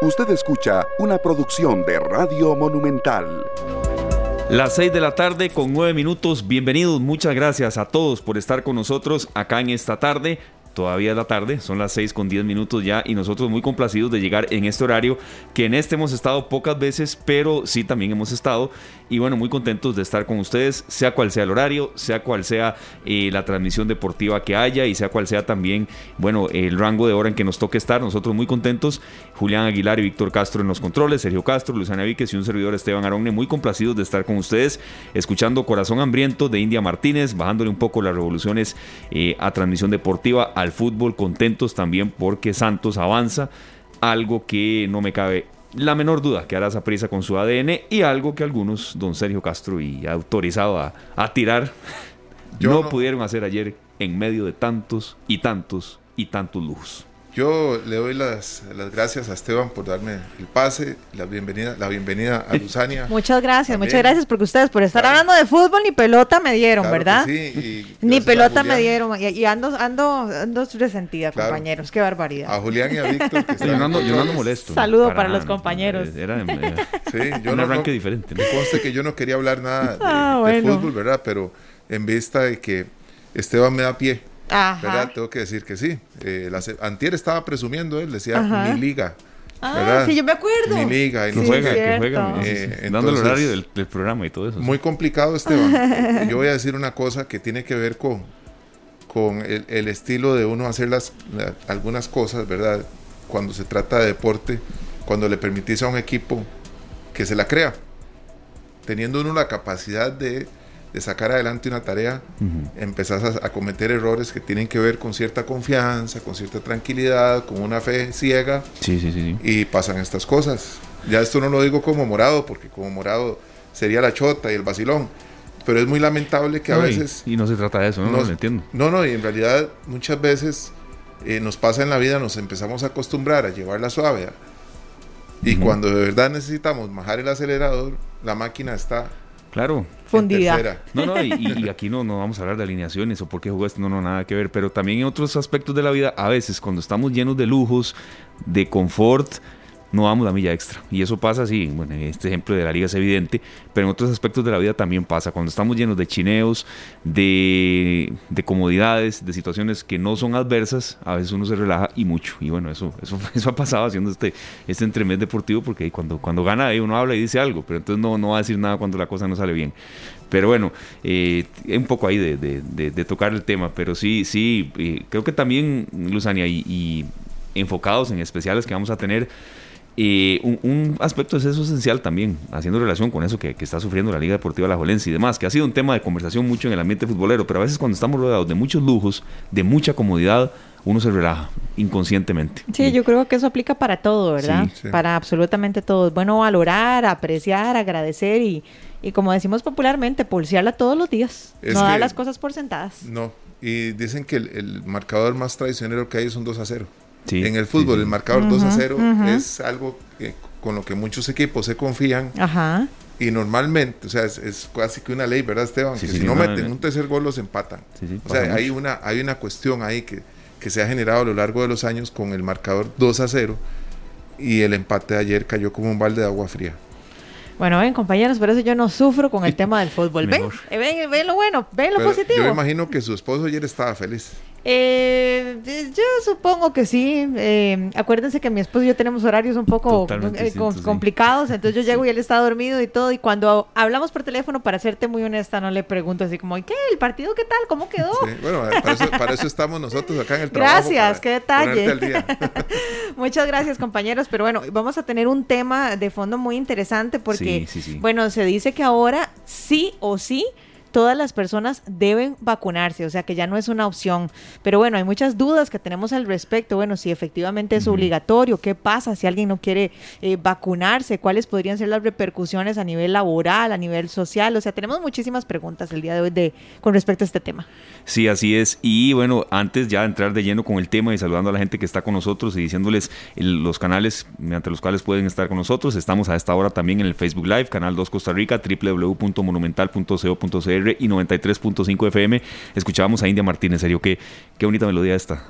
Usted escucha una producción de Radio Monumental. Las 6 de la tarde con 9 minutos. Bienvenidos, muchas gracias a todos por estar con nosotros acá en esta tarde todavía es la tarde, son las 6 con 10 minutos ya y nosotros muy complacidos de llegar en este horario, que en este hemos estado pocas veces, pero sí también hemos estado y bueno, muy contentos de estar con ustedes, sea cual sea el horario, sea cual sea eh, la transmisión deportiva que haya y sea cual sea también, bueno, el rango de hora en que nos toque estar, nosotros muy contentos, Julián Aguilar y Víctor Castro en los controles, Sergio Castro, Luciana Víquez y un servidor Esteban Aronne, muy complacidos de estar con ustedes, escuchando Corazón Hambriento de India Martínez, bajándole un poco las revoluciones eh, a transmisión deportiva al fútbol, contentos también porque Santos avanza, algo que no me cabe la menor duda que hará esa prisa con su ADN y algo que algunos, don Sergio Castro y autorizado a, a tirar, no pudieron hacer ayer en medio de tantos y tantos y tantos lujos. Yo le doy las, las, gracias a Esteban por darme el pase, la bienvenida, la bienvenida a Luzania. Muchas gracias, muchas gracias porque ustedes por estar hablando de fútbol ni pelota me dieron, ¿verdad? Sí, ni pelota me dieron y, ando, ando, ando resentida, compañeros, qué barbaridad. A Julián y a Víctor que están yo, ando, yo ando molesto. Saludo para, los compañeros. Era, sí, yo un arranque diferente. Me conste que yo no quería hablar nada de, ah, de fútbol, ¿verdad? Pero en vista de que Esteban me da pie ¿verdad? Tengo que decir que sí. Eh, antier estaba presumiendo él, decía mi liga. Ah, sí, yo me acuerdo. Mi liga. Y no juega, que juega. Eh, dando el horario del, programa y todo eso. Muy complicado, Esteban. yo voy a decir una cosa que tiene que ver con, con el, estilo de uno hacer las, algunas cosas, ¿verdad? Cuando se trata de deporte, cuando le permitís a un equipo que se la crea, teniendo uno la capacidad de de sacar adelante una tarea, empezás a, cometer errores que tienen que ver con cierta confianza, con cierta tranquilidad, con una fe ciega. Sí, sí, sí, Y pasan estas cosas. Ya esto no lo digo como morado, porque como morado sería la chota y el vacilón. Pero es muy lamentable que a veces... Y, no se trata de eso, no, no lo entiendo. No, no, y en realidad muchas veces eh, nos pasa en la vida, nos empezamos a acostumbrar a llevarla suave. Y cuando de verdad necesitamos bajar el acelerador, la máquina está Claro. Fundida. No, no, y, aquí no, no vamos a hablar de alineaciones o por qué jugó esto, no, no, nada que ver. Pero también en otros aspectos de la vida, a veces cuando estamos llenos de lujos, de confort, no vamos la milla extra. Y eso pasa así, bueno, este ejemplo de la liga es evidente, pero en otros aspectos de la vida también pasa. Cuando estamos llenos de chineos, de, comodidades, de situaciones que no son adversas, a veces uno se relaja y mucho. Y bueno, eso, eso, eso ha pasado haciendo este, este entremés deportivo, porque cuando, cuando gana uno habla y dice algo, pero entonces no, no va a decir nada cuando la cosa no sale bien. Pero bueno, eh, un poco ahí de, tocar el tema, pero sí, sí, eh, creo que también, Luzania, y, y enfocados en especiales que vamos a tener, y un, aspecto es eso esencial también, haciendo relación con eso que, está sufriendo la Liga Deportiva La Jolense y demás, que ha sido un tema de conversación mucho en el ambiente futbolero, pero a veces cuando estamos rodeados de muchos lujos, de mucha comodidad, uno se relaja inconscientemente. Sí, yo creo que eso aplica para todo, ¿verdad? Para absolutamente todo. Es bueno valorar, apreciar, agradecer y, y como decimos popularmente, pulsearla todos los días. no dar las cosas por sentadas. No, y dicen que el, el marcador más traicionero que hay es un 2 a 0 en el fútbol, el marcador 2 a 0 es algo que, con lo que muchos equipos se confían. Y normalmente, o sea, es, casi que una ley, ¿verdad, Esteban? que si no meten un tercer gol los empatan. o sea, hay una, hay una cuestión ahí que, que se ha generado a lo largo de los años con el marcador 2 a 0 y el empate de ayer cayó como un balde de agua fría. Bueno, ven compañeros, por eso yo no sufro con el tema del fútbol. Ven, eh, ven, ven lo bueno, ven lo positivo. Yo imagino que su esposo ayer estaba feliz. Eh, yo supongo que sí. Eh, acuérdense que mi esposo y yo tenemos horarios un poco eh, complicados, entonces yo llego y él está dormido y todo. Y cuando hablamos por teléfono, para serte muy honesta, no le pregunto así como, ¿qué? ¿El partido qué tal? ¿Cómo quedó? bueno, para eso, estamos nosotros acá en el trabajo. Gracias, qué detalle. Muchas gracias, compañeros. Pero bueno, vamos a tener un tema de fondo muy interesante porque, bueno, se dice que ahora sí o sí todas las personas deben vacunarse, o sea que ya no es una opción. Pero bueno, hay muchas dudas que tenemos al respecto. Bueno, si efectivamente es obligatorio, ¿qué pasa si alguien no quiere eh, vacunarse? ¿Cuáles podrían ser las repercusiones a nivel laboral, a nivel social? O sea, tenemos muchísimas preguntas el día de hoy de, con respecto a este tema. Sí, así es. Y bueno, antes ya de entrar de lleno con el tema y saludando a la gente que está con nosotros y diciéndoles los canales mediante los cuales pueden estar con nosotros, estamos a esta hora también en el Facebook Live, Canal 2 Costa Rica, www.monumental.co.cr y 93.5 FM. Escuchábamos a India Martínez, serio, qué, qué bonita melodía esta.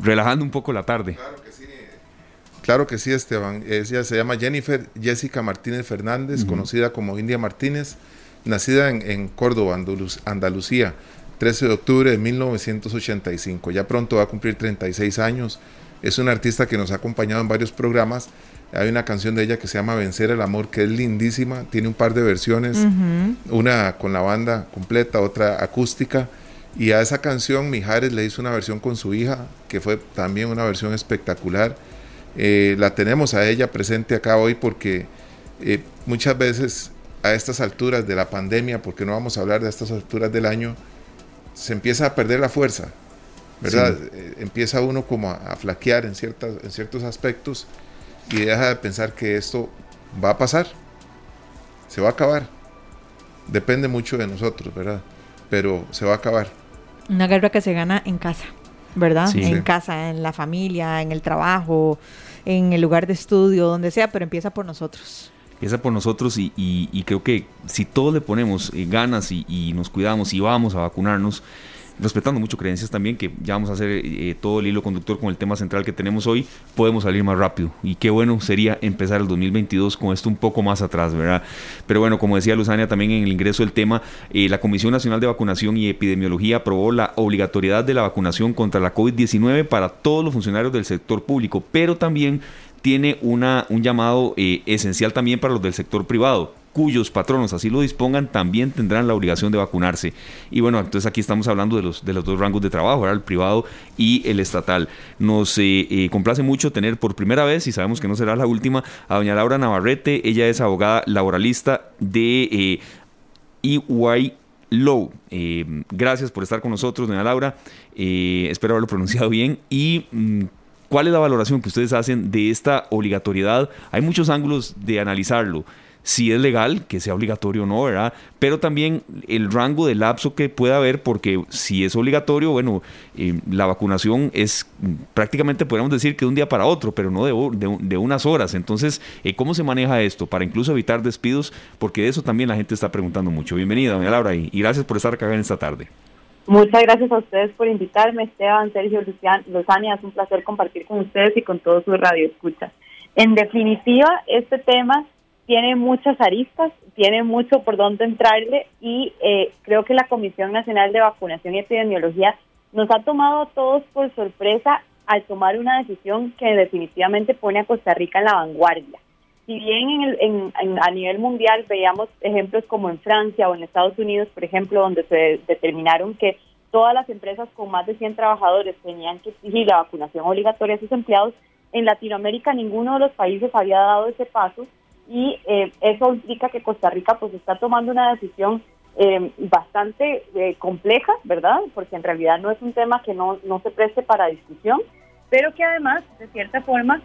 relajando un poco la tarde. Claro que sí. Claro que sí, Esteban. Ella se llama Jennifer Jessica Martínez Fernández, conocida como India Martínez, nacida en, Córdoba, Andalucía, 13 de octubre de 1985. Ya pronto va a cumplir 36 años. Es una artista que nos ha acompañado en varios programas. Hay una canción de ella que se llama Vencer el Amor, que es lindísima. Tiene un par de versiones, una con la banda completa, otra acústica. Y a esa canción Mijares le hizo una versión con su hija, que fue también una versión espectacular. Eh, la tenemos a ella presente acá hoy porque eh, muchas veces a estas alturas de la pandemia, porque no vamos a hablar de estas alturas del año, se empieza a perder la fuerza, ¿verdad? Eh, empieza uno como a, flaquear en, ciertas, en ciertos aspectos y deja de pensar que esto va a pasar, se va a acabar. Depende mucho de nosotros, ¿verdad? Pero se va a acabar. Una guerra que se gana en casa, ¿verdad? En casa, en la familia, en el trabajo, en el lugar de estudio, donde sea, pero empieza por nosotros. Empieza por nosotros y, creo que si todos le ponemos eh, ganas y, nos cuidamos y vamos a vacunarnos, respetando mucho creencias también, que ya vamos a hacer eh, todo el hilo conductor con el tema central que tenemos hoy, podemos salir más rápido. Y qué bueno sería empezar el 2022 con esto un poco más atrás, ¿verdad? Pero bueno, como decía Luzania también en el ingreso del tema, eh, la Comisión Nacional de Vacunación y Epidemiología aprobó la obligatoriedad de la vacunación contra la COVID-19 para todos los funcionarios del sector público, pero también tiene una, un llamado eh, esencial también para los del sector privado cuyos patronos así lo dispongan, también tendrán la obligación de vacunarse. Y bueno, entonces aquí estamos hablando de los, de los dos rangos de trabajo, el privado y el estatal. Nos eh, eh, complace mucho tener por primera vez, y sabemos que no será la última, a doña Laura Navarrete. Ella es abogada laboralista de eh, EY Low. gracias por estar con nosotros, doña Laura. espero haberlo pronunciado bien. Y. Mm, ¿Cuál es la valoración que ustedes hacen de esta obligatoriedad? Hay muchos ángulos de analizarlo si es legal, que sea obligatorio o no, ¿verdad? Pero también el rango de lapso que pueda haber, porque si es obligatorio, bueno, eh, la vacunación es prácticamente podríamos decir que de un día para otro, pero no de, de, unas horas. Entonces, eh, ¿cómo se maneja esto para incluso evitar despidos? Porque de eso también la gente está preguntando mucho. Bienvenida, doña Laura, y, gracias por estar acá en esta tarde. Muchas gracias a ustedes por invitarme, Esteban, Sergio, Lucián, Lozania. Es un placer compartir con ustedes y con todos sus radioescuchas. En definitiva, este tema tiene muchas aristas, tiene mucho por dónde entrarle y eh, creo que la Comisión Nacional de Vacunación y Epidemiología nos ha tomado a todos por sorpresa al tomar una decisión que definitivamente pone a Costa Rica en la vanguardia. Si bien en a nivel mundial veíamos ejemplos como en Francia o en Estados Unidos, por ejemplo, donde se determinaron que todas las empresas con más de 100 trabajadores tenían que exigir la vacunación obligatoria a sus empleados, en Latinoamérica ninguno de los países había dado ese paso y eh, eso implica que Costa Rica pues está tomando una decisión eh, bastante eh, compleja, ¿verdad? Porque en realidad no es un tema que no, no se preste para discusión, pero que además, de cierta forma,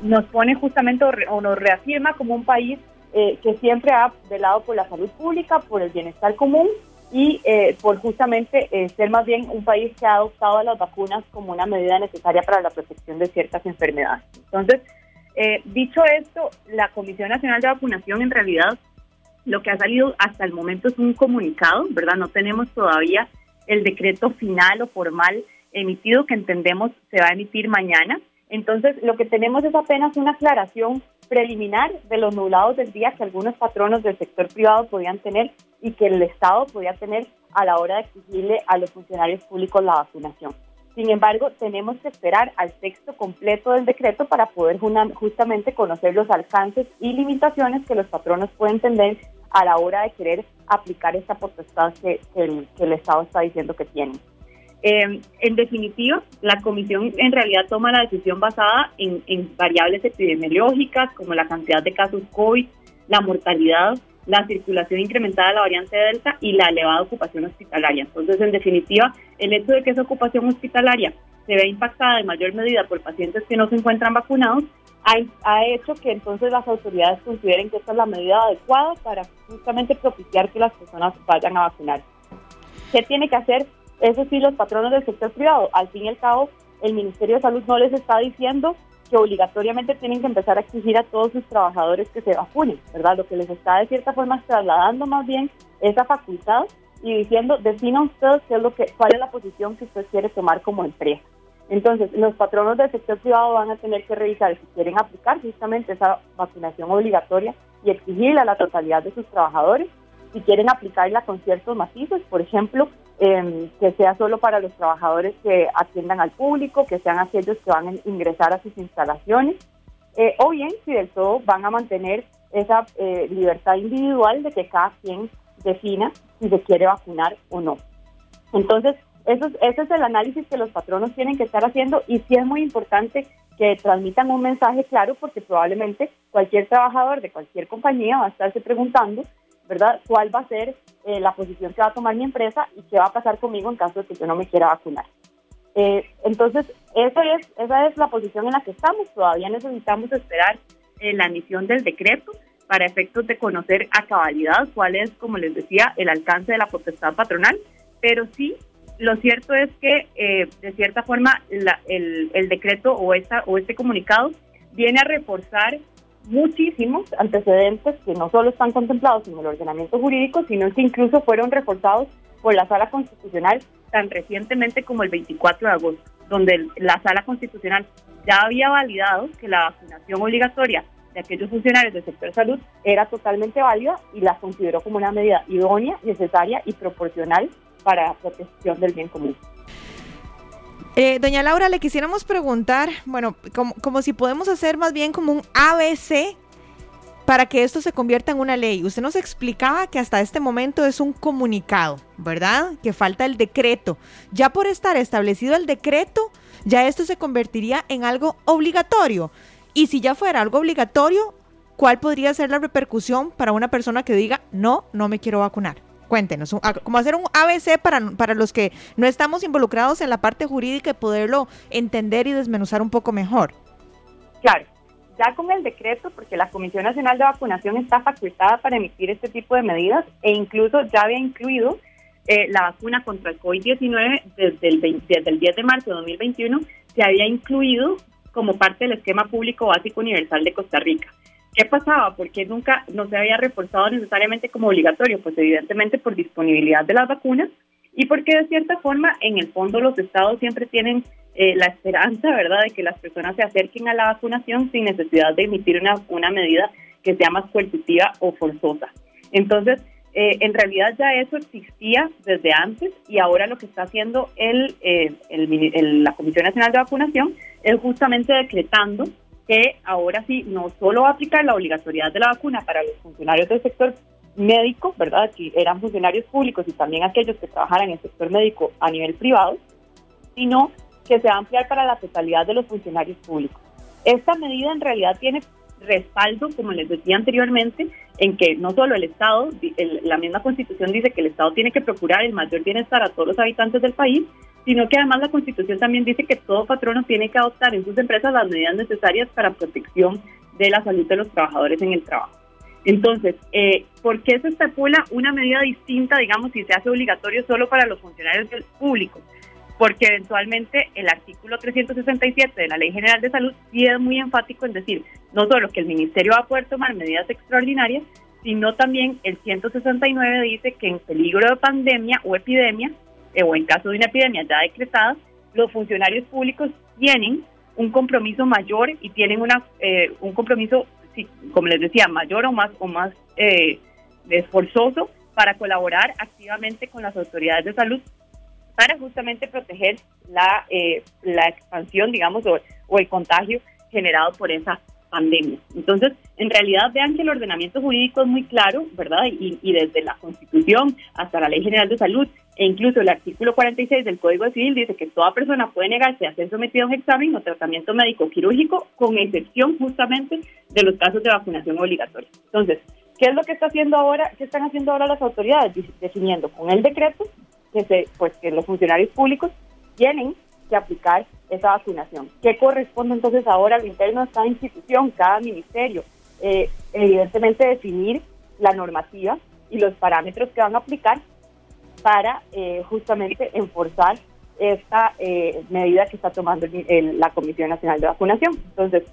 nos pone justamente o, nos reafirma como un país que siempre ha velado por la salud pública, por el bienestar común y por justamente ser más bien un país que ha adoptado las vacunas como una medida necesaria para la protección de ciertas enfermedades. Entonces, eh, dicho esto, la Comisión Nacional de Vacunación en realidad lo que ha salido hasta el momento es un comunicado, ¿verdad? No tenemos todavía el decreto final o formal emitido que entendemos se va a emitir mañana. Entonces, lo que tenemos es apenas una aclaración preliminar de los nublados del día que algunos patronos del sector privado podían tener y que el Estado podía tener a la hora de exigirle a los funcionarios públicos la vacunación. Sin embargo, tenemos que esperar al texto completo del decreto para poder justamente conocer los alcances y limitaciones que los patronos pueden tener a la hora de querer aplicar esta potestad que, el, Estado está diciendo que tiene. Em, en definitiva, la comisión en realidad toma la decisión basada en, en variables epidemiológicas como la cantidad de casos COVID, la mortalidad, la circulación incrementada de la variante Delta y la elevada ocupación hospitalaria. Entonces, en definitiva, el hecho de que esa ocupación hospitalaria se vea impactada en mayor medida por pacientes que no se encuentran vacunados, ha, hecho que entonces las autoridades consideren que esta es la medida adecuada para justamente propiciar que las personas vayan a vacunar. ¿Qué tiene que hacer? Eso sí, los patronos del sector privado. Al fin y al cabo, el Ministerio de Salud no les está diciendo que obligatoriamente tienen que empezar a exigir a todos sus trabajadores que se vacunen, ¿verdad? Lo que les está de cierta forma trasladando más bien esa facultad y diciendo, defina usted qué es lo que, cuál es la posición que usted quiere tomar como empresa. Entonces, los patronos del sector privado van a tener que revisar si quieren aplicar justamente esa vacunación obligatoria y exigirla a la totalidad de sus trabajadores, si quieren aplicarla con ciertos matices, por ejemplo, em, que sea solo para los trabajadores que atiendan al público, que sean aquellos que van a ingresar a sus instalaciones, eh, o bien si del todo van a mantener esa eh, libertad individual de que cada quien defina si se quiere vacunar o no. Entonces, eso, ese es el análisis que los patronos tienen que estar haciendo y sí es muy importante que transmitan un mensaje claro porque probablemente cualquier trabajador de cualquier compañía va a estarse preguntando, ¿verdad?, cuál va a ser eh, la posición que va a tomar mi empresa y qué va a pasar conmigo en caso de que yo no me quiera vacunar. Eh, entonces, esa es, esa es la posición en la que estamos. Todavía necesitamos esperar eh, la emisión del decreto para efectos de conocer a cabalidad cuál es, como les decía, el alcance de la potestad patronal, pero sí, lo cierto es que eh, de cierta forma el, el, decreto o, esta, o este comunicado viene a reforzar muchísimos antecedentes que no solo están contemplados en el ordenamiento jurídico, sino que incluso fueron reforzados por la Sala Constitucional tan recientemente como el 24 de agosto, donde la Sala Constitucional ya había validado que la vacunación obligatoria de aquellos funcionarios del sector salud era totalmente válida y la consideró como una medida idónea, necesaria y proporcional para la protección del bien común. Eh, doña Laura, le quisiéramos preguntar, bueno, como, como si podemos hacer más bien como un ABC para que esto se convierta en una ley. Usted nos explicaba que hasta este momento es un comunicado, ¿verdad? Que falta el decreto. Ya por estar establecido el decreto, ya esto se convertiría en algo obligatorio. Y si ya fuera algo obligatorio, ¿cuál podría ser la repercusión para una persona que diga, no, no me quiero vacunar? Cuéntenos, como hacer un ABC para, para los que no estamos involucrados en la parte jurídica y poderlo entender y desmenuzar un poco mejor. Claro ya con el decreto, porque la Comisión Nacional de Vacunación está facultada para emitir este tipo de medidas e incluso ya había incluido eh, la vacuna contra el COVID-19 desde el, desde el 10 de marzo de 2021, se había incluido como parte del esquema público básico universal de Costa Rica. ¿Qué pasaba? Porque nunca no se había reforzado necesariamente como obligatorio, pues evidentemente por disponibilidad de las vacunas y porque de cierta forma en el fondo los estados siempre tienen eh, la esperanza, ¿verdad?, de que las personas se acerquen a la vacunación sin necesidad de emitir una, una medida que sea más coercitiva o forzosa. Entonces, eh, en realidad ya eso existía desde antes y ahora lo que está haciendo el, eh, el, la Comisión Nacional de Vacunación es justamente decretando que ahora sí no solo va a aplicar la obligatoriedad de la vacuna para los funcionarios del sector médico, ¿verdad? Que eran funcionarios públicos y también aquellos que trabajaran en el sector médico a nivel privado, sino que se va a ampliar para la totalidad de los funcionarios públicos. Esta medida en realidad tiene respaldo, como les decía anteriormente, en que no solo el Estado, la misma Constitución dice que el Estado tiene que procurar el mayor bienestar a todos los habitantes del país, sino que además la Constitución también dice que todo patrono tiene que adoptar en sus empresas las medidas necesarias para protección de la salud de los trabajadores en el trabajo. Entonces, eh, ¿por qué se estipula una medida distinta, digamos, si se hace obligatorio solo para los funcionarios del público? Porque eventualmente el artículo 367 de la Ley General de Salud sí es muy enfático en decir no solo que el Ministerio va a poder tomar medidas extraordinarias, sino también el 169 dice que en peligro de pandemia o epidemia, eh, o en caso de una epidemia ya decretada, los funcionarios públicos tienen un compromiso mayor y tienen una eh, un compromiso, como les decía, mayor o más o más eh, esforzoso para colaborar activamente con las autoridades de salud para justamente proteger la, eh, la expansión, digamos, o, el contagio generado por esa pandemia. Entonces, en realidad vean que el ordenamiento jurídico es muy claro, ¿verdad? Y, y, desde la Constitución hasta la Ley General de Salud e incluso el artículo 46 del Código Civil dice que toda persona puede negarse a ser sometido a un examen o tratamiento médico quirúrgico, con excepción justamente de los casos de vacunación obligatoria. Entonces, ¿qué es lo que está haciendo ahora? ¿Qué están haciendo ahora las autoridades? Definiendo con el decreto que, pues, que los funcionarios públicos tienen que aplicar esa vacunación. ¿Qué corresponde entonces ahora al interno de cada institución, cada ministerio? Eh, evidentemente definir la normativa y los parámetros que van a aplicar para eh, justamente enforzar esta eh, medida que está tomando la Comisión Nacional de Vacunación. Entonces,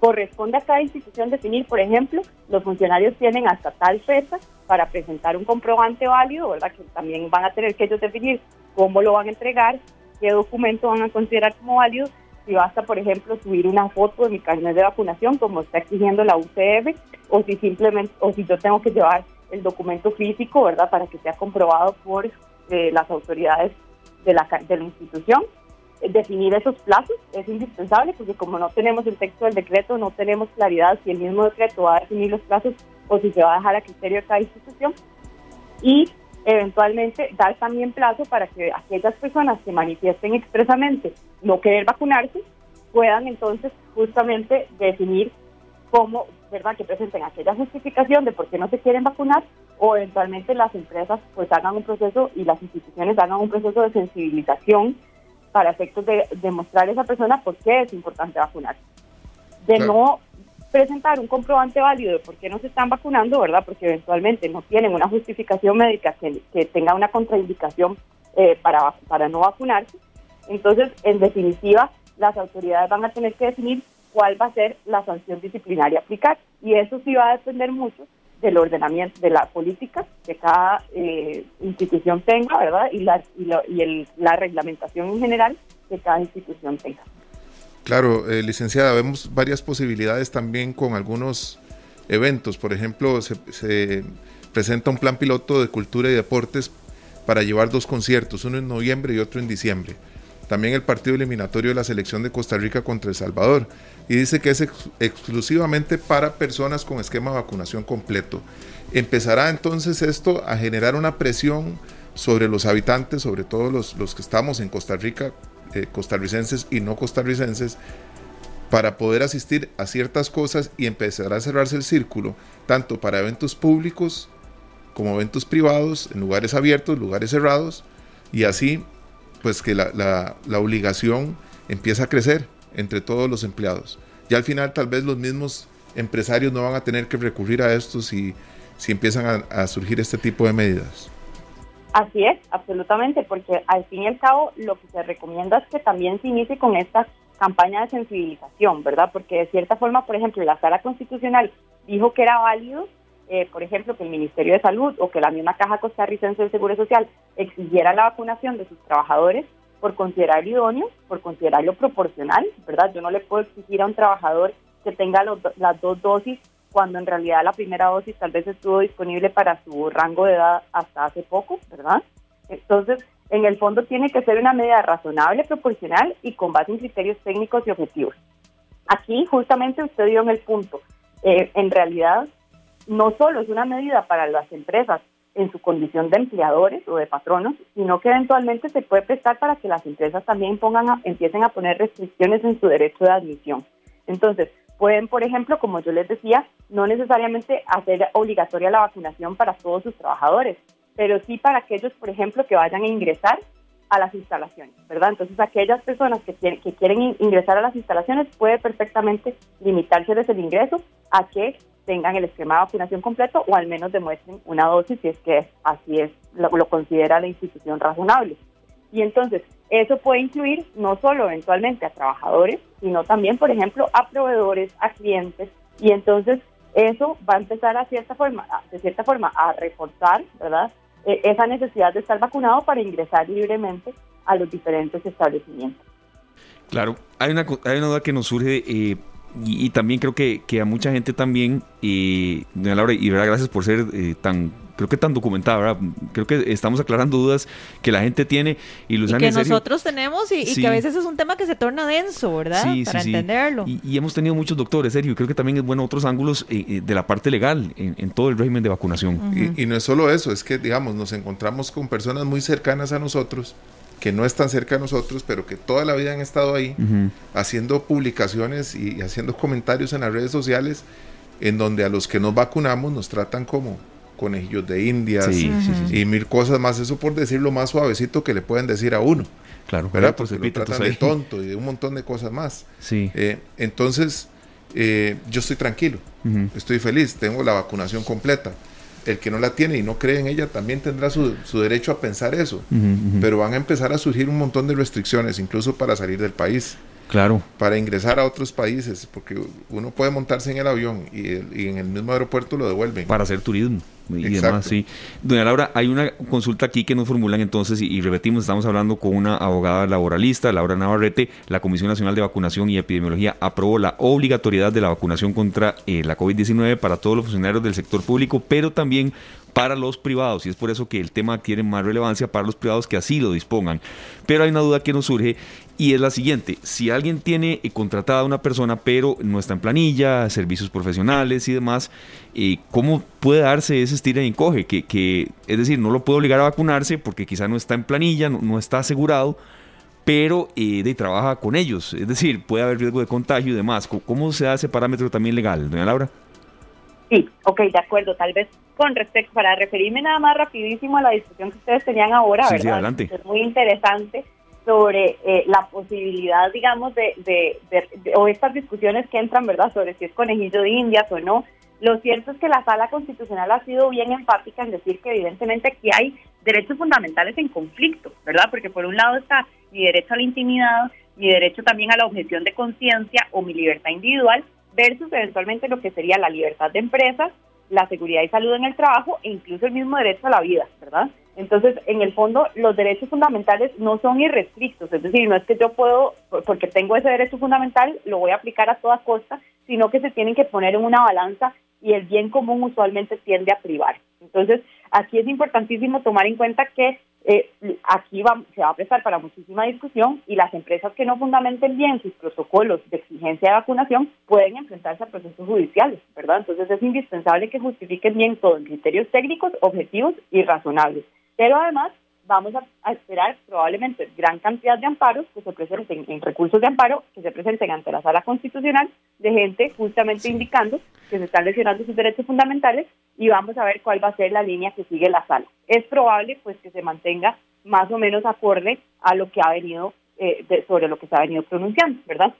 corresponde a cada institución definir, por ejemplo, los funcionarios tienen hasta tal fecha para presentar un comprobante válido, ¿verdad? Que también van a tener que ellos definir cómo lo van a entregar, qué documento van a considerar como válido, si basta, por ejemplo, subir una foto de mi carnet de vacunación, como está exigiendo la UCF, o si simplemente, o si yo tengo que llevar el documento físico, ¿verdad?, para que sea comprobado por eh, las autoridades de la, de la institución. Definir esos plazos es indispensable porque como no tenemos el texto del decreto, no tenemos claridad si el mismo decreto va a definir los plazos o si se va a dejar a criterio de cada institución. Y eventualmente dar también plazo para que aquellas personas que manifiesten expresamente no querer vacunarse puedan entonces justamente definir cómo, ¿verdad?, que presenten aquella justificación de por qué no se quieren vacunar o eventualmente las empresas pues hagan un proceso y las instituciones hagan un proceso de sensibilización para efectos de demostrar a esa persona por qué es importante vacunarse. De no presentar un comprobante válido de por qué no se están vacunando, ¿verdad? Porque eventualmente no tienen una justificación médica que, que tenga una contraindicación eh, para, para no vacunarse. Entonces, en definitiva, las autoridades van a tener que definir cuál va a ser la sanción disciplinaria a aplicar. Y eso sí va a depender mucho del ordenamiento, de la política que cada eh, institución tenga, ¿verdad? Y, la, y, y el, la reglamentación en general que cada institución tenga. Claro, eh, licenciada, vemos varias posibilidades también con algunos eventos. Por ejemplo, se, presenta un plan piloto de cultura y deportes para llevar dos conciertos, uno en noviembre y otro en diciembre. También el partido eliminatorio de la selección de Costa Rica contra El Salvador. Y dice que es exclusivamente para personas con esquema de vacunación completo. Empezará entonces esto a generar una presión sobre los habitantes, sobre todo los, los que estamos en Costa Rica, eh, costarricenses y no costarricenses para poder asistir a ciertas cosas y empezar a cerrarse el círculo, tanto para eventos públicos como eventos privados, en lugares abiertos, lugares cerrados, y así pues que la, la, obligación empieza a crecer entre todos los empleados. Y al final tal vez los mismos empresarios no van a tener que recurrir a esto si, si empiezan a surgir este tipo de medidas. Así es, absolutamente, porque al fin y al cabo lo que se recomienda es que también se inicie con esta campaña de sensibilización, ¿verdad? Porque de cierta forma, por ejemplo, la sala constitucional dijo que era válido, eh, por ejemplo, que el Ministerio de Salud o que la misma Caja Costarricense de Seguro Social exigiera la vacunación de sus trabajadores por considerarlo idóneo, por considerarlo proporcional, ¿verdad? Yo no le puedo exigir a un trabajador que tenga las dos dosis cuando en realidad la primera dosis tal vez estuvo disponible para su rango de edad hasta hace poco, ¿verdad? Entonces, en el fondo tiene que ser una medida razonable, proporcional y con base en criterios técnicos y objetivos. Aquí justamente usted dio en el punto. Eh, en realidad, no solo es una medida para las empresas en su condición de empleadores o de patronos, sino que eventualmente se puede prestar para que las empresas también pongan empiecen a poner restricciones en su derecho de admisión. Entonces, Pueden, por ejemplo, como yo les decía, no necesariamente hacer obligatoria la vacunación para todos sus trabajadores, pero sí para aquellos, por ejemplo, que vayan a ingresar a las instalaciones, ¿verdad? Entonces, aquellas personas que, quieren ingresar a las instalaciones puede perfectamente limitarse desde el ingreso a que tengan el esquema de vacunación completo o al menos demuestren una dosis si es que así es, lo considera la institución razonable. Y entonces, eso puede incluir no solo eventualmente a trabajadores, sino también, por ejemplo, a proveedores, a clientes. Y entonces, eso va a empezar a cierta forma, de cierta forma a reforzar, ¿verdad? E, esa necesidad de estar vacunado para ingresar libremente a los diferentes establecimientos. Claro, hay una, hay una duda que nos surge eh, y, también creo que, que, a mucha gente también, y Laura, y ¿verdad? gracias por ser eh, tan creo que tan documentada, ¿verdad? Creo que estamos aclarando dudas que la gente tiene y, y que nosotros tenemos y, que a veces es un tema que se torna denso, ¿verdad? Sí, Para entenderlo. Y, hemos tenido muchos doctores, Sergio, creo que también es bueno otros ángulos eh, eh, de la parte legal en, todo el régimen de vacunación. y, no es solo eso, es que, digamos, nos encontramos con personas muy cercanas a nosotros que no están cerca de nosotros, pero que toda la vida han estado ahí haciendo publicaciones y haciendo comentarios en las redes sociales en donde a los que nos vacunamos nos tratan como conejillos de indias y mil cosas más, eso por decirlo más suavecito que le pueden decir a uno. Claro, ¿verdad? Porque lo tratan de tonto y de un montón de cosas más. Sí. Eh, entonces, eh, yo estoy tranquilo, estoy feliz, tengo la vacunación completa. El que no la tiene y no cree en ella también tendrá su, derecho a pensar eso. Pero van a empezar a surgir un montón de restricciones, incluso para salir del país. Claro. para ingresar a otros países, porque uno puede montarse en el avión y, y en el mismo aeropuerto lo devuelven. Para hacer turismo y demás, sí. Doña Laura, hay una consulta aquí que nos formulan entonces, y, repetimos, estamos hablando con una abogada laboralista, Laura Navarrete, la Comisión Nacional de Vacunación y Epidemiología aprobó la obligatoriedad de la vacunación contra eh, la COVID-19 para todos los funcionarios del sector público, pero también para los privados, y es por eso que el tema tiene más relevancia para los privados que así lo dispongan. Pero hay una duda que nos surge y es la siguiente, si alguien tiene eh, contratada a una persona pero no está en planilla, servicios profesionales y demás, eh, ¿cómo puede darse ese estira y encoge? Que, que, es decir, no lo puede obligar a vacunarse porque quizá no está en planilla, no, está asegurado, pero eh, de, trabaja con ellos, es decir, puede haber riesgo de contagio y demás. ¿Cómo se hace parámetro también legal, doña Laura? Sí, ok, de acuerdo. Tal vez con respecto, para referirme nada más rapidísimo a la discusión que ustedes tenían ahora, ¿verdad? Sí, adelante. Es muy interesante sobre eh, la posibilidad, digamos, de, de, o estas discusiones que entran, ¿verdad?, sobre si es conejillo de indias o no. Lo cierto es que la sala constitucional ha sido bien enfática en decir que evidentemente aquí hay derechos fundamentales en conflicto, ¿verdad? Porque por un lado está mi derecho a la intimidad, mi derecho también a la objeción de conciencia o mi libertad individual, versus eventualmente lo que sería la libertad de empresas, la seguridad y salud en el trabajo e incluso el mismo derecho a la vida, ¿verdad? Entonces, en el fondo, los derechos fundamentales no son irrestrictos, es decir, no es que yo puedo, porque tengo ese derecho fundamental, lo voy a aplicar a toda costa, sino que se tienen que poner en una balanza y el bien común usualmente tiende a privar. Entonces, aquí es importantísimo tomar en cuenta que eh, aquí va, se va a prestar para muchísima discusión y las empresas que no fundamenten bien sus protocolos de exigencia de vacunación pueden enfrentarse a procesos judiciales, ¿verdad? Entonces es indispensable que justifiquen bien todo en criterios técnicos, objetivos y razonables. Pero además vamos a, esperar probablemente gran cantidad de amparos que se presenten en recursos de amparo que se presenten ante la sala constitucional de gente justamente indicando que se están lesionando sus derechos fundamentales y vamos a ver cuál va a ser la línea que sigue la sala. Es probable pues que se mantenga más o menos acorde a lo que ha venido eh, sobre lo que se ha venido pronunciando, ¿verdad?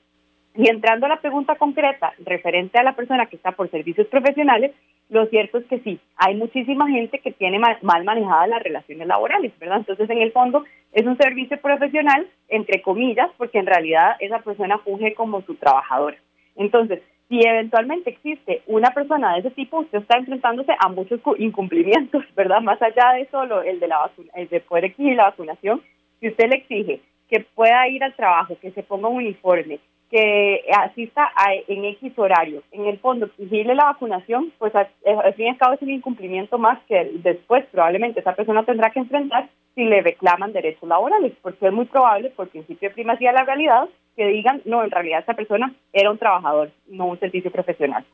Y entrando a la pregunta concreta referente a la persona que está por servicios profesionales, lo cierto es que sí, hay muchísima gente que tiene mal, manejadas las relaciones laborales, ¿verdad? Entonces, en el fondo, es un servicio profesional, entre comillas, porque en realidad esa persona funge como su trabajadora. Entonces, si eventualmente existe una persona de ese tipo, usted está enfrentándose a muchos incumplimientos, ¿verdad? Más allá de solo el de la vacuna, el de poder exigir la vacunación, si usted le exige que pueda ir al trabajo, que se ponga un uniforme, que asista en X horario. En el fondo, exigirle la vacunación, pues al, fin y al cabo es un incumplimiento más que después probablemente esa persona tendrá que enfrentar si le reclaman derechos laborales, porque es muy probable, por principio de primacía de la realidad, que digan, no, en realidad esa persona era un trabajador, no un servicio profesional.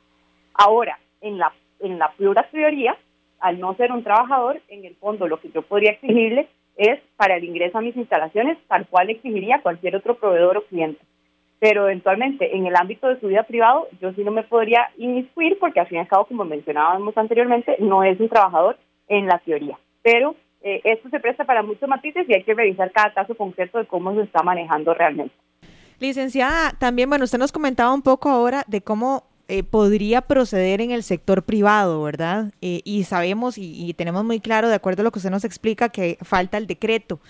Ahora, en la, en la pura teoría, al no ser un trabajador, en el fondo lo que yo podría exigirle es para el ingreso a mis instalaciones, tal cual exigiría cualquier otro proveedor o cliente pero eventualmente en el ámbito de su vida privado yo sí no me podría inmiscuir porque al fin y al cabo, como mencionábamos anteriormente, no es un trabajador en la teoría. Pero eh, esto se presta para muchos matices y hay que revisar cada caso concreto de cómo se está manejando realmente. Licenciada, también, bueno, usted nos comentaba un poco ahora de cómo eh, podría proceder en el sector privado, ¿verdad? Eh, y sabemos y, y tenemos muy claro, de acuerdo a lo que usted nos explica, que falta el decreto.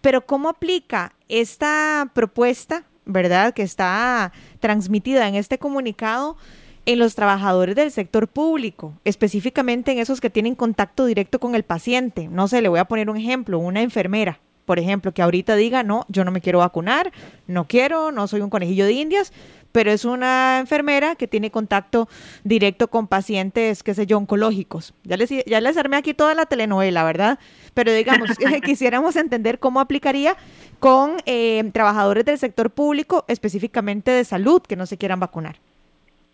Pero ¿cómo aplica esta propuesta ¿verdad? Que está transmitida en este comunicado en los trabajadores del sector público, específicamente en esos que tienen contacto directo con el paciente. No sé, le voy a poner un ejemplo, una enfermera, por ejemplo, que ahorita diga, no, yo no me quiero vacunar, no quiero, no soy un conejillo de indias, pero es una enfermera que tiene contacto directo con pacientes, qué sé yo, oncológicos. Ya les, ya les armé aquí toda la telenovela, ¿verdad? Pero digamos, quisiéramos entender cómo aplicaría con eh, trabajadores del sector público, específicamente de salud, que no se quieran vacunar.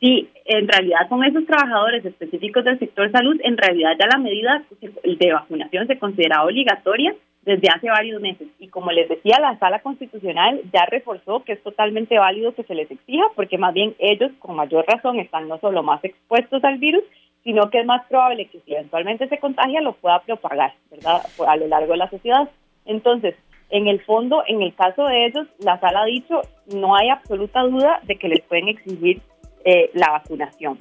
Sí, en realidad con esos trabajadores específicos del sector salud, en realidad ya la medida de vacunación se considera obligatoria desde hace varios meses. Y como les decía, la sala constitucional ya reforzó que es totalmente válido que se les exija, porque más bien ellos con mayor razón están no solo más expuestos al virus, sino que es más probable que si eventualmente se contagia lo pueda propagar, ¿verdad? A lo largo de la sociedad. Entonces, en el fondo, en el caso de ellos, la sala ha dicho, no hay absoluta duda de que les pueden exigir eh, la vacunación.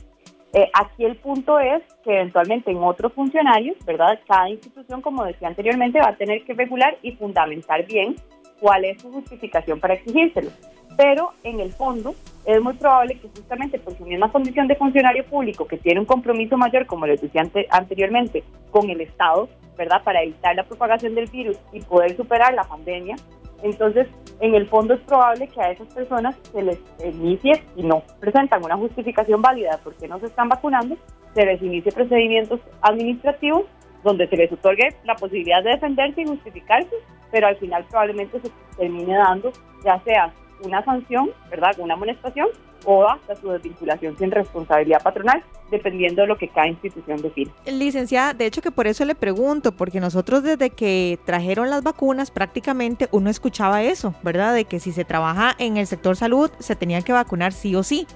Eh, aquí el punto es que eventualmente en otros funcionarios, ¿verdad? Cada institución, como decía anteriormente, va a tener que regular y fundamentar bien cuál es su justificación para exigírselo. pero en el fondo es muy probable que justamente por su misma condición de funcionario público, que tiene un compromiso mayor, como les decía anteriormente, con el Estado, ¿verdad? Para evitar la propagación del virus y poder superar la pandemia, entonces, en el fondo es probable que a esas personas se les inicie, y no presentan una justificación válida de por qué no se están vacunando, se les inicie procedimientos administrativos donde se les otorgue la posibilidad de defenderse y justificarse, pero al final probablemente se termine dando ya sea una sanción, ¿verdad? Una amonestación o hasta su desvinculación sin responsabilidad patronal, dependiendo de lo que cada institución define. Licenciada, de hecho que por eso le pregunto, porque nosotros desde que trajeron las vacunas prácticamente uno escuchaba eso, ¿verdad? De que si se trabaja en el sector salud se tenía que vacunar sí o sí.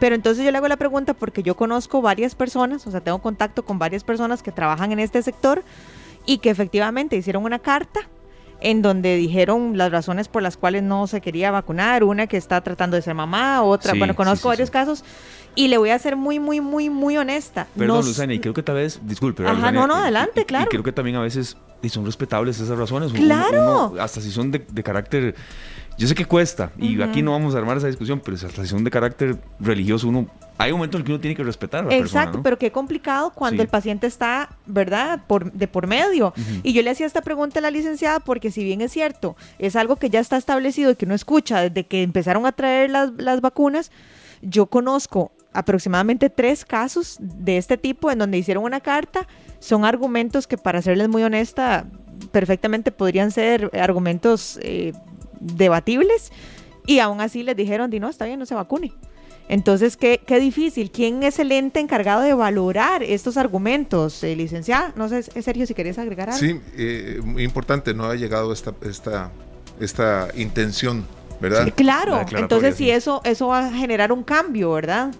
Pero entonces yo le hago la pregunta porque yo conozco varias personas, o sea, tengo contacto con varias personas que trabajan en este sector y que efectivamente hicieron una carta en donde dijeron las razones por las cuales no se quería vacunar, una que está tratando de ser mamá, otra, bueno, conozco varios casos. Y le voy a ser muy, muy, muy, muy honesta. Perdón, Luzania, y creo que tal vez, disculpe. Ajá, no, no, adelante, claro. Y creo que también a veces y son respetables esas razones. Claro. hasta si son de, carácter yo sé que cuesta, y aquí no vamos a armar esa discusión, pero hasta si son de carácter religioso, uno hay un momento en el que uno tiene que respetar a la Exacto, pero qué complicado cuando el paciente está, ¿verdad?, por, de por medio. Y yo le hacía esta pregunta a la licenciada porque si bien es cierto, es algo que ya está establecido y que uno escucha desde que empezaron a traer las, las vacunas, yo conozco aproximadamente tres casos de este tipo en donde hicieron una carta. Son argumentos que, para serles muy honesta, perfectamente podrían ser argumentos eh, debatibles y aún así les dijeron, di no, está bien, no se vacune. Entonces, qué, qué difícil. ¿Quién es el ente encargado de valorar estos argumentos, eh, licenciada? No sé, Sergio, si querías agregar algo. Sí, eh, muy importante, no ha llegado esta, esta, esta intención, ¿verdad? claro, entonces si eso, eso va a generar un cambio, ¿verdad?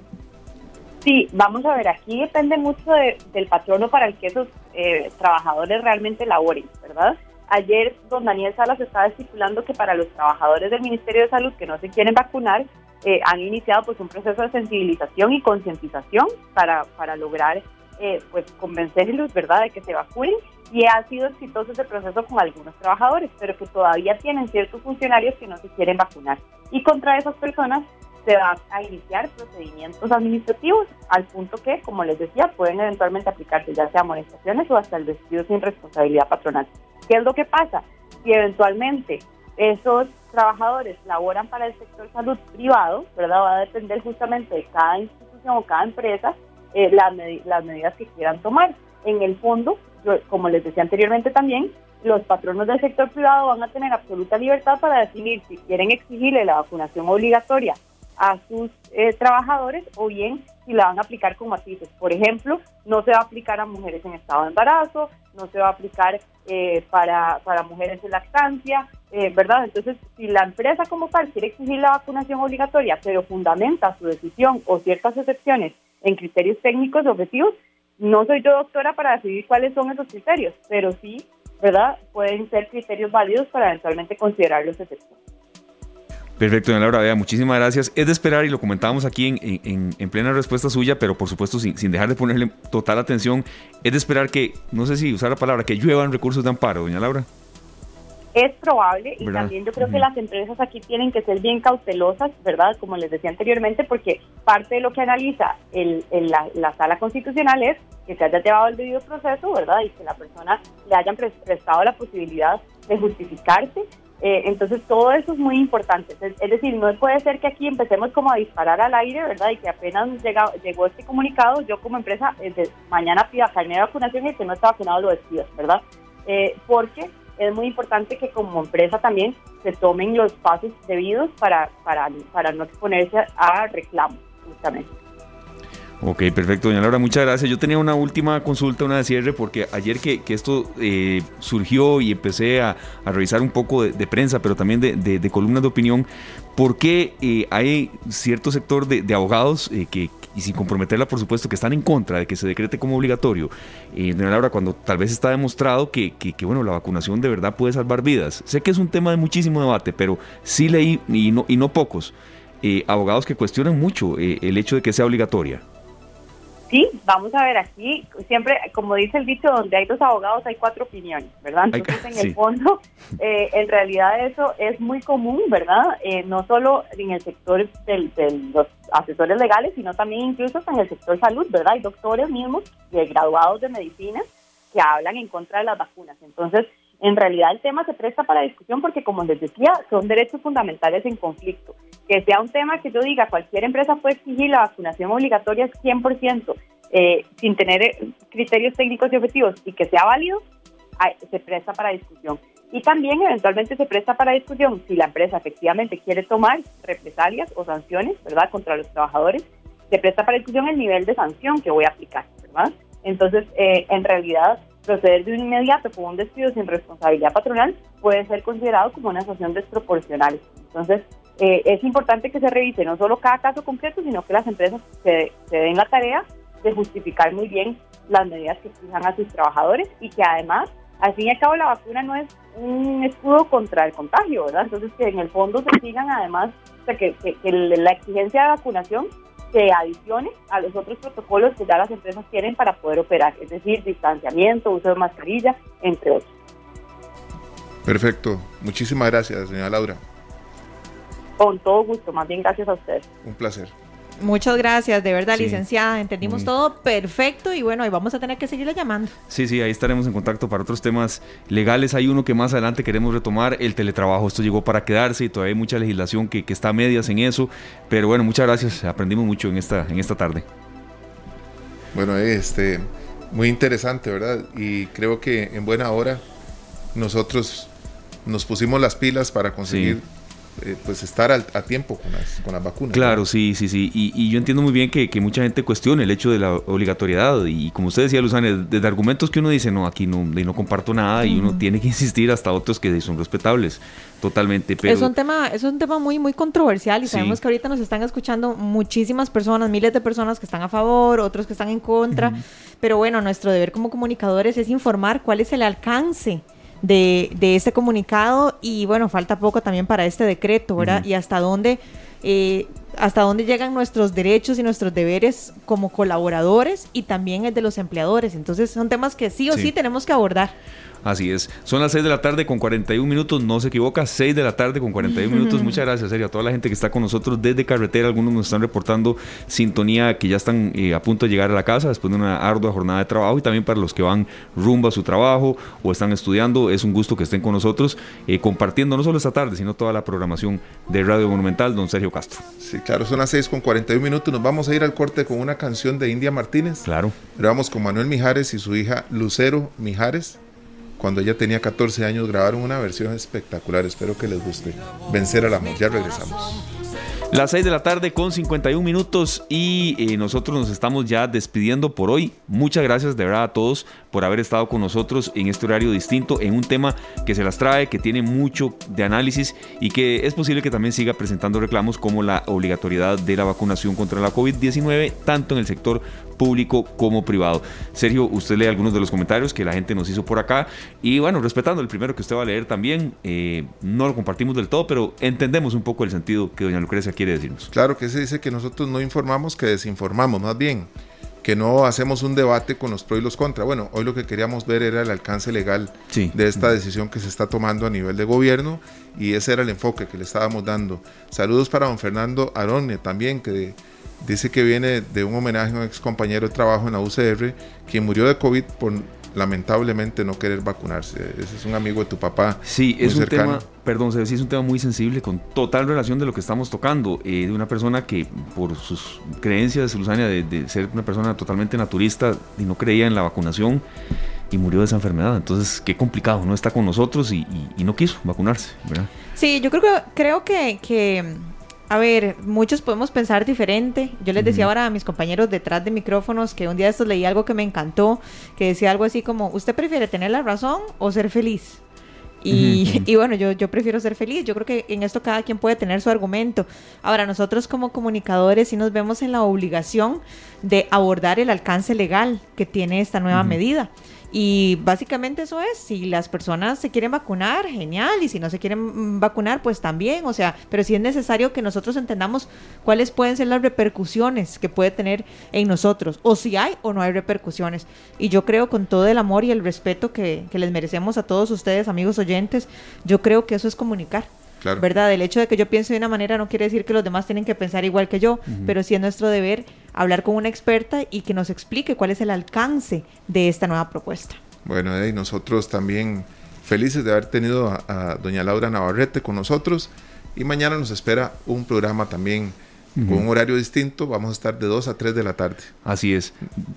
Sí, vamos a ver, aquí depende mucho del patrono para el que esos eh, trabajadores realmente laboren, ¿verdad? Ayer don Daniel Salas estaba estipulando que para los trabajadores del Ministerio de Salud que no se quieren vacunar, eh, han iniciado pues un proceso de sensibilización y concientización para, para lograr eh, pues convencerlos, ¿verdad?, de que se vacunen y ha sido exitoso ese proceso con algunos trabajadores, pero que todavía tienen ciertos funcionarios que no se quieren vacunar. Y contra esas personas se van a iniciar procedimientos administrativos al punto que, como les decía, pueden eventualmente aplicarse ya sea amonestaciones o hasta el despido sin responsabilidad patronal. ¿Qué es lo que pasa? Si eventualmente esos trabajadores laboran para el sector salud privado, ¿verdad? Va a depender justamente de cada institución o cada empresa eh, las, las medidas que quieran tomar. En el fondo, como les decía anteriormente también, los patronos del sector privado van a tener absoluta libertad para decidir si quieren exigirle la vacunación obligatoria a sus eh, trabajadores o bien si la van a aplicar con matices. Por ejemplo, no se va a aplicar a mujeres en estado de embarazo, no se va a aplicar eh, para, para mujeres en lactancia, eh, ¿verdad? Entonces, si la empresa como tal quiere exigir la vacunación obligatoria, pero fundamenta su decisión o ciertas excepciones en criterios técnicos objetivos, no soy yo doctora para decidir cuáles son esos criterios, pero sí, ¿verdad? Pueden ser criterios válidos para eventualmente considerar los excepciones. Perfecto, doña Laura, vea, muchísimas gracias. Es de esperar, y lo comentábamos aquí en, plena respuesta suya, pero por supuesto sin, sin, dejar de ponerle total atención, es de esperar que, no sé si usar la palabra, que lluevan recursos de amparo, doña Laura. Es probable y también yo creo que las empresas aquí tienen que ser bien cautelosas, ¿verdad? Como les decía anteriormente, porque parte de lo que analiza el, la, la, sala constitucional es que se haya llevado el debido proceso, ¿verdad? Y que la persona le hayan prestado la posibilidad de justificarse eh, entonces todo eso es muy importante. Es, decir, no puede ser que aquí empecemos como a disparar al aire, ¿verdad? Y que apenas llega, llegó este comunicado, yo como empresa desde mañana pida carne de vacunación y el que no está vacunado lo despido, ¿verdad? Eh, porque es muy importante que como empresa también se tomen los pasos debidos para, para, para no exponerse a reclamos, justamente. Ok, perfecto, doña Laura, muchas gracias. Yo tenía una última consulta, una de cierre, porque ayer que, esto eh, surgió y empecé a, revisar un poco de, prensa, pero también de, columnas de opinión, ¿por qué eh, hay cierto sector de, abogados eh, que, y sin comprometerla, por supuesto, que están en contra de que se decrete como obligatorio? doña Laura, cuando tal vez está demostrado que, bueno, la vacunación de verdad puede salvar vidas. Sé que es un tema de muchísimo debate, pero sí leí, y no, y no pocos, abogados que cuestionan mucho el hecho de que sea obligatoria. Sí, vamos a ver aquí, siempre, como dice el dicho, donde hay dos abogados hay cuatro opiniones, ¿verdad? Entonces, en el fondo, eh, en realidad eso es muy común, ¿verdad? Eh, no solo en el sector de los asesores legales, sino también incluso en el sector salud, ¿verdad? Hay doctores mismos, graduados de medicina, que hablan en contra de las vacunas. Entonces, en realidad el tema se presta para discusión porque, como les decía, son derechos fundamentales en conflicto. Que sea un tema que yo diga, cualquier empresa puede exigir la vacunación obligatoria 100%, eh, sin tener eh, criterios técnicos y objetivos, y que sea válido, se presta para discusión. Y también eventualmente se presta para discusión si la empresa efectivamente quiere tomar represalias o sanciones, ¿verdad?, contra los trabajadores, se presta para discusión el nivel de sanción que voy a aplicar, ¿verdad? Entonces, eh, en realidad, proceder de un inmediato con un despido sin responsabilidad patronal puede ser considerado como una sanción desproporcional. Entonces, eh, es importante que se revise no solo cada caso concreto, sino que las empresas se, den la tarea de justificar muy bien las medidas que fijan a sus trabajadores y que además, al fin y al cabo, la vacuna no es un escudo contra el contagio, ¿verdad? Entonces, que en el fondo se sigan además, o sea, que la exigencia de vacunación se adicione a los otros protocolos que ya las empresas tienen para poder operar, es decir, distanciamiento, uso de mascarilla, entre otros. Perfecto. Muchísimas gracias, señora Laura. Con todo gusto, más bien gracias a ustedes. Un placer. Muchas gracias, de verdad, licenciada. Entendimos todo perfecto y bueno, ahí vamos a tener que seguirle llamando. Sí, sí, ahí estaremos en contacto para otros temas legales. Hay uno que más adelante queremos retomar, el teletrabajo. Esto llegó para quedarse y todavía hay mucha legislación que, está a medias en eso. Pero bueno, muchas gracias. Aprendimos mucho en esta, en esta tarde. Bueno, este, muy interesante, ¿verdad? Y creo que en buena hora nosotros nos pusimos las pilas para conseguir eh, pues estar a tiempo con las, con las vacunas. Claro, sí, sí, sí. Y, yo entiendo muy bien que, que, mucha gente cuestione el hecho de la obligatoriedad. Y como usted decía, Luzana, desde argumentos que uno dice, no, aquí no, no comparto nada, y uno tiene que insistir hasta otros que son respetables. Totalmente. Pero... Es un tema, es un tema muy, muy controversial y sabemos que ahorita nos están escuchando muchísimas personas, miles de personas que están a favor, otros que están en contra. Pero bueno, nuestro deber como comunicadores es informar cuál es el alcance de, de este comunicado y bueno, falta poco también para este decreto, ¿verdad? Y hasta dónde, eh, hasta dónde llegan nuestros derechos y nuestros deberes como colaboradores y también el de los empleadores. Entonces son temas que sí o sí tenemos que abordar. Así es. Son las 6 de la tarde con 41 minutos, no se equivoca, 6 de la tarde con 41 minutos. Muchas gracias, serio, a toda la gente que está con nosotros desde carretera. Algunos nos están reportando sintonía que ya están eh, a punto de llegar a la casa después de una ardua jornada de trabajo y también para los que van rumbo a su trabajo o están estudiando. Es un gusto que estén con nosotros eh, compartiendo no solo esta tarde, sino toda la programación de Radio Monumental, don Sergio Castro. Sí, claro, son las 6 con 41 minutos. Nos vamos a ir al corte con una canción de India Martínez. Claro. Pero vamos con Manuel Mijares y su hija Lucero Mijares cuando ella tenía 14 años, grabaron una versión espectacular. Espero que les guste. Vencer al amor. Ya regresamos. Las 6 de la tarde con 51 minutos y eh, nosotros nos estamos ya despidiendo por hoy. Muchas gracias de verdad a todos por haber estado con nosotros en este horario distinto, en un tema que se las trae, que tiene mucho de análisis y que es posible que también siga presentando reclamos como la obligatoriedad de la vacunación contra la COVID-19, tanto en el sector público como privado. Sergio, usted lee algunos de los comentarios que la gente nos hizo por acá y bueno, respetando el primero que usted va a leer también, eh, no lo compartimos del todo, pero entendemos un poco el sentido que doña Lucrecia quiere decirnos. Claro que se dice que nosotros no informamos, que desinformamos, más bien que no hacemos un debate con los pros y los contra. Bueno, hoy lo que queríamos ver era el alcance legal de esta decisión que se está tomando a nivel de gobierno y ese era el enfoque que le estábamos dando. Saludos para don Fernando Arone también, que dice que viene de un homenaje a un ex compañero de trabajo en la UCR, quien murió de COVID por lamentablemente no querer vacunarse. Ese es un amigo de tu papá. Sí, es un tema, perdón, sí es un tema muy sensible con total relación de lo que estamos tocando. Eh, de una persona que por sus creencias, Luzania, de, ser una persona totalmente naturista y no creía en la vacunación y murió de esa enfermedad. Entonces, qué complicado, no está con nosotros y, no quiso vacunarse, ¿verdad? Sí, yo creo que, creo que, que a ver, muchos podemos pensar diferente. Yo les decía ahora a mis compañeros detrás de micrófonos que un día de estos leí algo que me encantó, que decía algo así como, ¿usted prefiere tener la razón o ser feliz? Y, y, bueno, yo, yo prefiero ser feliz. Yo creo que en esto cada quien puede tener su argumento. Ahora, nosotros como comunicadores sí nos vemos en la obligación de abordar el alcance legal que tiene esta nueva medida Y básicamente eso es, si las personas se quieren vacunar, genial, y si no se quieren vacunar, pues también, o sea, pero sí es necesario que nosotros entendamos cuáles pueden ser las repercusiones que puede tener en nosotros, o si hay o no hay repercusiones. Y yo creo con todo el amor y el respeto que, que les merecemos a todos ustedes, amigos oyentes, yo creo que eso es comunicar. ¿Verdad? El hecho de que yo piense de una manera no quiere decir que los demás tienen que pensar igual que yo, pero sí es nuestro deber hablar con una experta y que nos explique cuál es el alcance de esta nueva propuesta. Bueno, y nosotros también felices de haber tenido a doña Laura Navarrete con nosotros y mañana nos espera un programa también con un horario distinto. Vamos a estar de 2 a 3 de la tarde. Así es.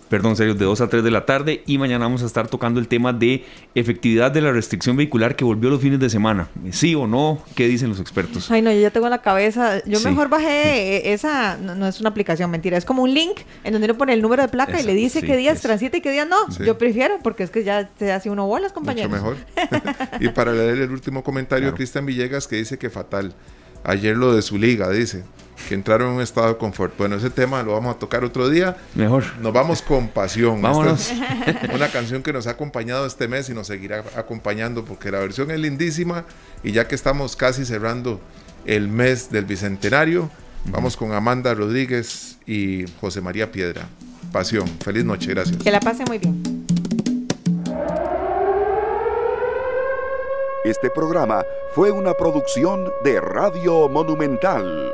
Perdón, serio, de 2 a 3 de la tarde. Y mañana vamos a estar tocando el tema de efectividad de la restricción vehicular que volvió los fines de semana. ¿Sí o no? ¿Qué dicen los expertos? Ay, no, yo ya tengo en la cabeza. Yo mejor bajé esa. No, es una aplicación, mentira. Es como un link en donde uno pone el número de placa y le dice qué días transita y qué días no. Yo prefiero porque es que ya se hace uno bolas, compañeros. Mucho mejor. y para leer el último comentario, Cristian Villegas que dice que fatal. Ayer lo de su liga, dice que entraron en un estado de confort. Bueno, ese tema lo vamos a tocar otro día. Mejor. Nos vamos con pasión. Vámonos. una canción que nos ha acompañado este mes y nos seguirá acompañando porque la versión es lindísima y ya que estamos casi cerrando el mes del Bicentenario, vamos con Amanda Rodríguez y José María Piedra. Pasión. Feliz noche, gracias. Que la pase muy bien. Este programa fue una producción de Radio Monumental.